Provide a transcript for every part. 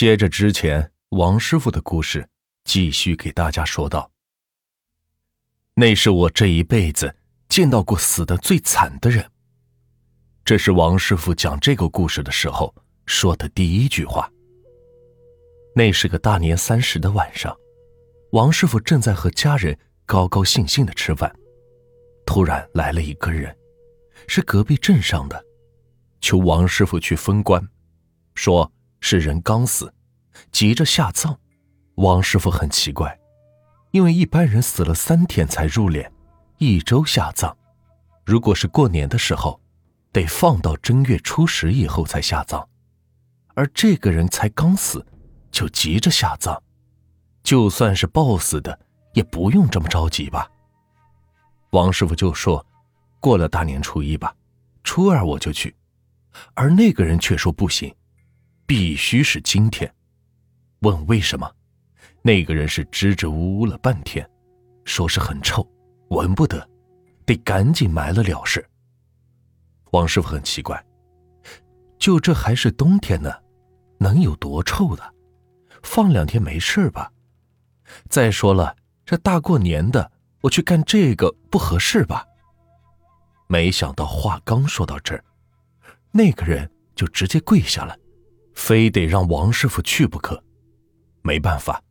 接着之前王师傅的故事，继续给大家说道：“那是我这一辈子见到过死的最惨的人。”这是王师傅讲这个故事的时候说的第一句话。那是个大年三十的晚上，王师傅正在和家人高高兴兴的吃饭，突然来了一个人，是隔壁镇上的，求王师傅去封官，说是人刚死，急着下葬。王师傅很奇怪，因为一般人死了三天才入殓，一周下葬，如果是过年的时候。得放到正月初十以后才下葬，而这个人才刚死，就急着下葬，就算是暴死的，也不用这么着急吧？王师傅就说：“过了大年初一吧，初二我就去。”而那个人却说不行，必须是今天。问为什么？那个人是支支吾吾了半天，说是很臭，闻不得，得赶紧埋了了事。王师傅很奇怪，就这还是冬天呢，能有多臭的？放两天没事吧？再说了，这大过年的，我去干这个不合适吧？没想到话刚说到这儿，那个人就直接跪下了，非得让王师傅去不可。没办法，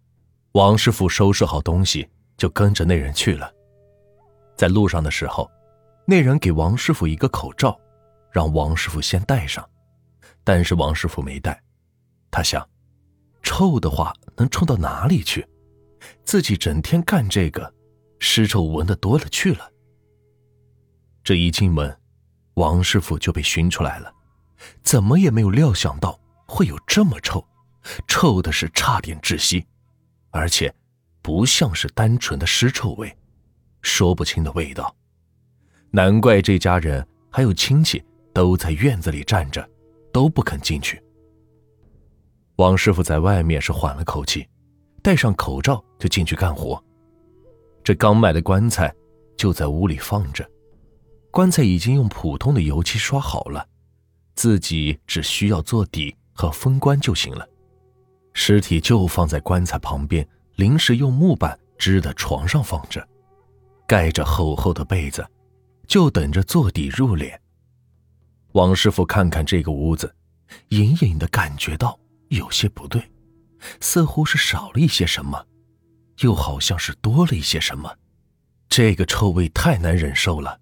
王师傅收拾好东西就跟着那人去了。在路上的时候，那人给王师傅一个口罩。让王师傅先戴上，但是王师傅没戴。他想，臭的话能臭到哪里去？自己整天干这个，尸臭闻的多了去了。这一进门，王师傅就被熏出来了，怎么也没有料想到会有这么臭，臭的是差点窒息，而且不像是单纯的尸臭味，说不清的味道。难怪这家人还有亲戚。都在院子里站着，都不肯进去。王师傅在外面是缓了口气，戴上口罩就进去干活。这刚买的棺材就在屋里放着，棺材已经用普通的油漆刷好了，自己只需要做底和封棺就行了。尸体就放在棺材旁边临时用木板支的床上放着，盖着厚厚的被子，就等着做底入殓。王师傅看看这个屋子，隐隐的感觉到有些不对，似乎是少了一些什么，又好像是多了一些什么。这个臭味太难忍受了，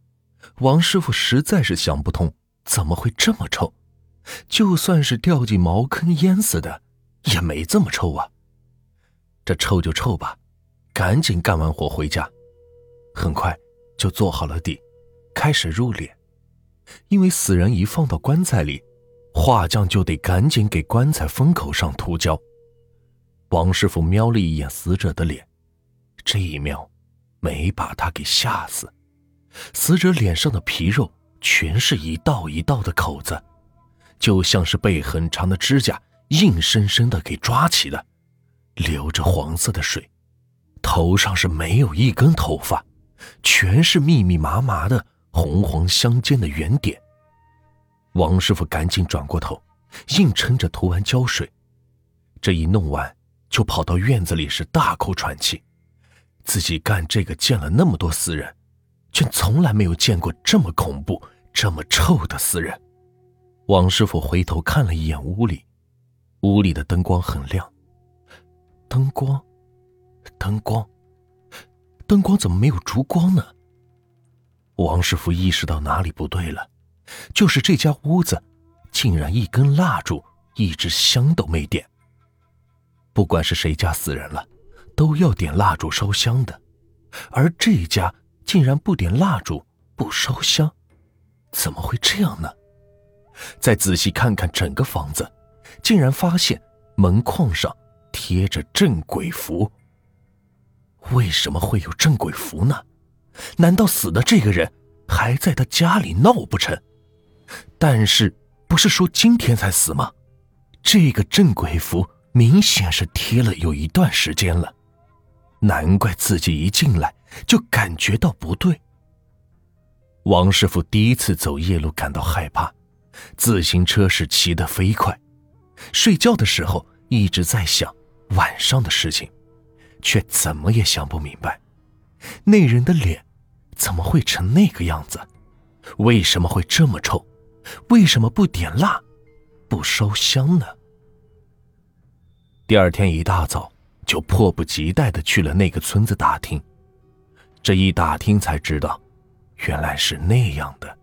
王师傅实在是想不通怎么会这么臭。就算是掉进茅坑淹死的，也没这么臭啊。这臭就臭吧，赶紧干完活回家。很快就做好了底，开始入殓。因为死人一放到棺材里，画匠就得赶紧给棺材封口上涂胶。王师傅瞄了一眼死者的脸，这一瞄，没把他给吓死。死者脸上的皮肉全是一道一道的口子，就像是被很长的指甲硬生生的给抓起的，流着黄色的水，头上是没有一根头发，全是密密麻麻的。红黄相间的圆点。王师傅赶紧转过头，硬撑着涂完胶水。这一弄完，就跑到院子里是大口喘气。自己干这个见了那么多死人，却从来没有见过这么恐怖、这么臭的死人。王师傅回头看了一眼屋里，屋里的灯光很亮。灯光，灯光，灯光怎么没有烛光呢？王师傅意识到哪里不对了，就是这家屋子，竟然一根蜡烛、一支香都没点。不管是谁家死人了，都要点蜡烛烧香的，而这一家竟然不点蜡烛、不烧香，怎么会这样呢？再仔细看看整个房子，竟然发现门框上贴着镇鬼符。为什么会有镇鬼符呢？难道死的这个人还在他家里闹不成？但是不是说今天才死吗？这个镇鬼符明显是贴了有一段时间了，难怪自己一进来就感觉到不对。王师傅第一次走夜路感到害怕，自行车是骑得飞快，睡觉的时候一直在想晚上的事情，却怎么也想不明白，那人的脸怎么会成那个样子？为什么会这么臭？为什么不点蜡，不烧香呢？第二天一大早，就迫不及待的去了那个村子打听。这一打听才知道，原来是那样的。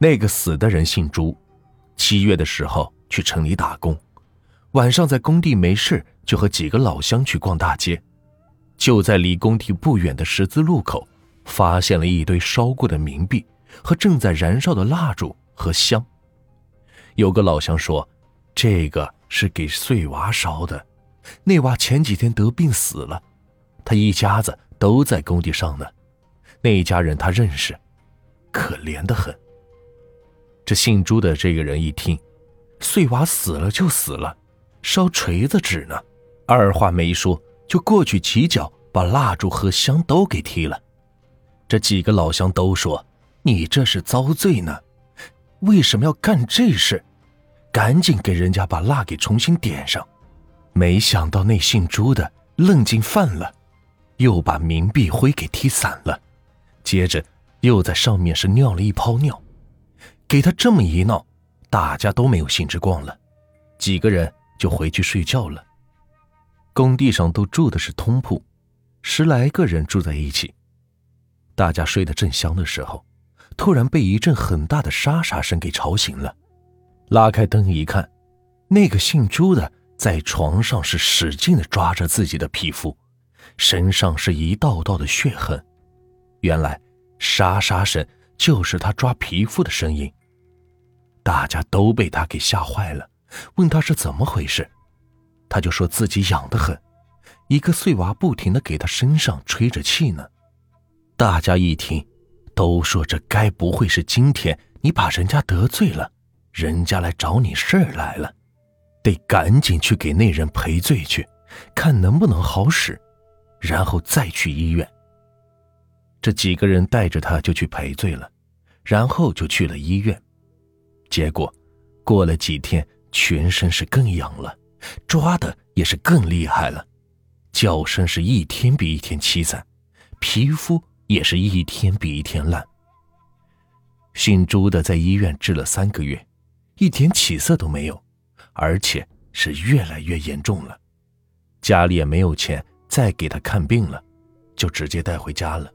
那个死的人姓朱，七月的时候去城里打工，晚上在工地没事，就和几个老乡去逛大街，就在离工地不远的十字路口，发现了一堆烧过的冥币和正在燃烧的蜡烛和香。有个老乡说：“这个是给碎娃烧的，那娃前几天得病死了，他一家子都在工地上呢，那一家人他认识，可怜的很。”这姓朱的这个人一听，碎娃死了就死了，烧锤子纸呢，二话没说就过去起脚把蜡烛和香都给踢了。这几个老乡都说：“你这是遭罪呢，为什么要干这事？赶紧给人家把蜡给重新点上。”没想到那姓朱的愣劲犯了，又把冥币灰给踢散了，接着又在上面是尿了一泡尿。给他这么一闹，大家都没有兴致逛了，几个人就回去睡觉了。工地上都住的是通铺，十来个人住在一起。大家睡得正香的时候，突然被一阵很大的沙沙声给吵醒了。拉开灯一看，那个姓朱的在床上是使劲的抓着自己的皮肤，身上是一道道的血痕。原来沙沙声就是他抓皮肤的声音。大家都被他给吓坏了，问他是怎么回事，他就说自己痒得很，一个碎娃不停的给他身上吹着气呢。大家一听，都说这该不会是今天你把人家得罪了，人家来找你事儿来了，得赶紧去给那人赔罪去，看能不能好使，然后再去医院。这几个人带着他就去赔罪了，然后就去了医院。结果，过了几天，全身是更痒了，抓的也是更厉害了，叫声是一天比一天凄惨，皮肤也是一天比一天烂。姓朱的在医院治了三个月，一点起色都没有，而且是越来越严重了，家里也没有钱再给他看病了，就直接带回家了。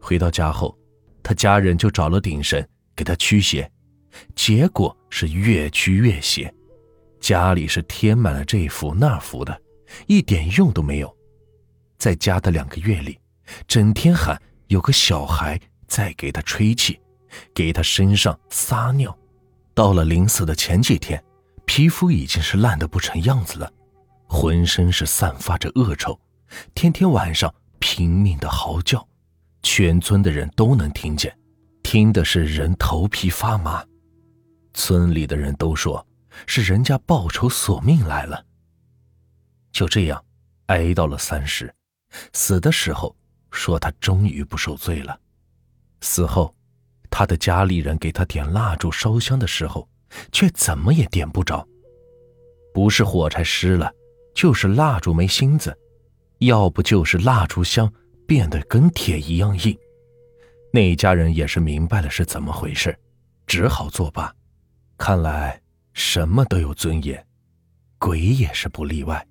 回到家后，他家人就找了顶神给他驱邪。结果是越驱越邪，家里是贴满了这幅那幅的，一点用都没有。在家的两个月里，整天喊有个小孩在给他吹气，给他身上撒尿。到了临死的前几天，皮肤已经是烂得不成样子了，浑身是散发着恶臭，天天晚上拼命的嚎叫，全村的人都能听见，听的是人头皮发麻。村里的人都说，是人家报仇索命来了。就这样，挨到了三十，死的时候说他终于不受罪了。死后，他的家里人给他点蜡烛烧香的时候，却怎么也点不着，不是火柴湿了，就是蜡烛没芯子，要不就是蜡烛香变得跟铁一样硬。那家人也是明白了是怎么回事，只好作罢。看来什么都有尊严，鬼也是不例外。